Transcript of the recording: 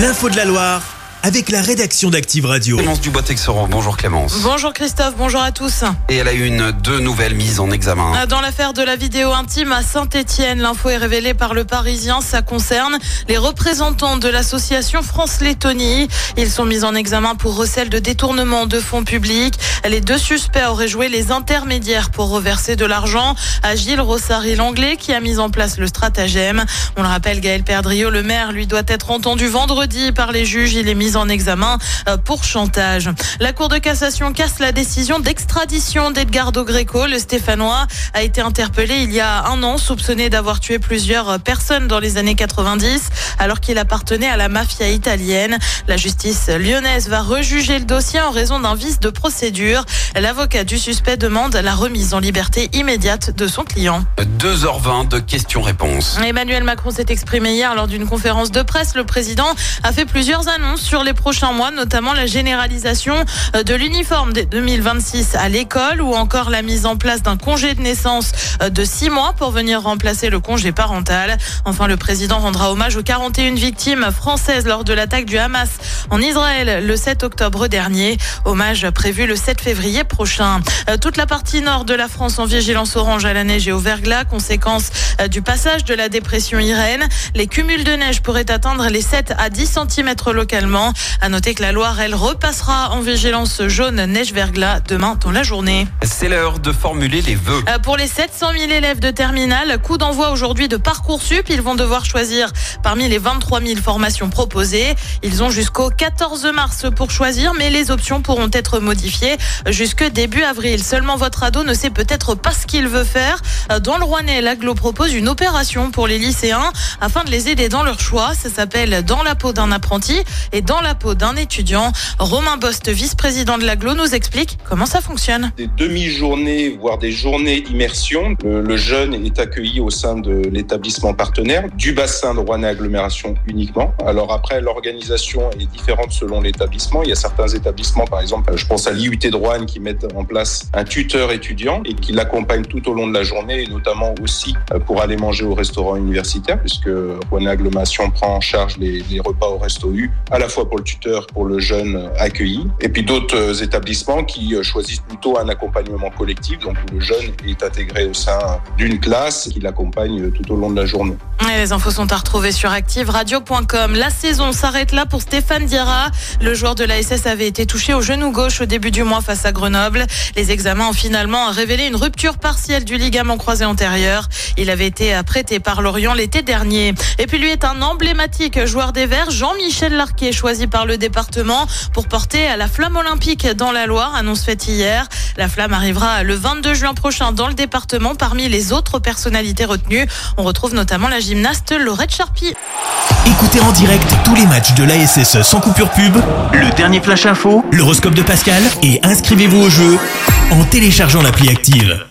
L'info de la Loire avec la rédaction d'Active Radio. Clémence Dubois-Texeron. Bonjour Clémence. Bonjour Christophe, bonjour à tous. Et elle a une, deux nouvelles mises en examen. Dans l'affaire de la vidéo intime à Saint-Etienne, l'info est révélée par le Parisien. Ça concerne les représentants de l'association France-Lettonie. Ils sont mis en examen pour recel de détournement de fonds publics. Les deux suspects auraient joué les intermédiaires pour reverser de l'argent à Gilles Rossary-Langlais qui a mis en place le stratagème. On le rappelle, Gaël Perdriau, le maire, lui doit être entendu vendredi par les juges. Il est mis en examen euh, pour chantage. La Cour de cassation casse la décision d'extradition d'Edgardo Greco. Le Stéphanois a été interpellé il y a un an, soupçonné d'avoir tué plusieurs personnes dans les années 90, alors qu'il appartenait à la mafia italienne. La justice lyonnaise va rejuger le dossier en raison d'un vice de procédure. L'avocat du suspect demande la remise en liberté immédiate de son client. 2h20 de questions-réponses. Emmanuel Macron s'est exprimé hier lors d'une conférence de presse. Le président a fait plusieurs annonces sur les prochains mois, notamment la généralisation euh, de l'uniforme dès 2026 à l'école ou encore la mise en place d'un congé de naissance euh, de six mois pour venir remplacer le congé parental. Enfin, le président rendra hommage aux 41 victimes françaises lors de l'attaque du Hamas en Israël le 7 octobre dernier. Hommage prévu le 7 février prochain. Euh, toute la partie nord de la France en vigilance orange à la neige et au verglas, conséquence du passage de la dépression Irène. Les cumuls de neige pourraient atteindre les 7 à 10 cm localement. À noter que la Loire, elle repassera en vigilance jaune neige-verglas demain dans la journée. C'est l'heure de formuler les vœux. Euh, pour les 700 000 élèves de terminale, coup d'envoi aujourd'hui de Parcoursup. Ils vont devoir choisir parmi les 23 000 formations proposées. Ils ont jusqu'au 14 mars pour choisir, mais les options pourront être modifiées jusque début avril. Seulement votre ado ne sait peut-être pas ce qu'il veut faire. Euh, dans le Rouennais, l'aglo propose une opération pour les lycéens afin de les aider dans leur choix. Ça s'appelle Dans la peau d'un apprenti et Dans la peau d'un étudiant. Romain Bost, vice-président de l'aglo, nous explique comment ça fonctionne. Des demi-journées, voire des journées d'immersion. Le, le, jeune est accueilli au sein de l'établissement partenaire du bassin de Rouennais agglomération uniquement. Alors après, l'organisation est différente selon l'établissement. Il y a certains établissements, par exemple, je pense à l'IUT de Rouen, qui mettent en place un tuteur étudiant et qui l'accompagne tout au long de la journée, et notamment aussi euh, pour aller manger au restaurant universitaire, puisque Rouennais agglomération prend en charge les, les repas au resto U, à la fois le tuteur, pour le jeune accueilli, et puis d'autres établissements qui choisissent plutôt un accompagnement collectif, donc le jeune est intégré au sein d'une classe qui l'accompagne tout au long de la journée. Les infos sont à retrouver sur activeradio.com. La saison s'arrête là pour Stéphane Diarra. Le joueur de la SS avait été touché au genou gauche au début du mois face à Grenoble. Les examens ont finalement révélé une rupture partielle du ligament croisé antérieur. Il avait été prêté par Lorient l'été dernier. Et puis lui est un emblématique joueur des Verts, Jean-Michel Larquet, choisi par le département pour porter à la flamme olympique dans la Loire, annonce faite hier. La flamme arrivera le 22 juin prochain dans le département. Parmi les autres personnalités retenues, on retrouve notamment la gymnaste Laurette Charpie. Écoutez en direct tous les matchs de l'ASSE sans coupure pub, le dernier flash info, l'horoscope de Pascal et inscrivez-vous au jeu en téléchargeant l'appli active.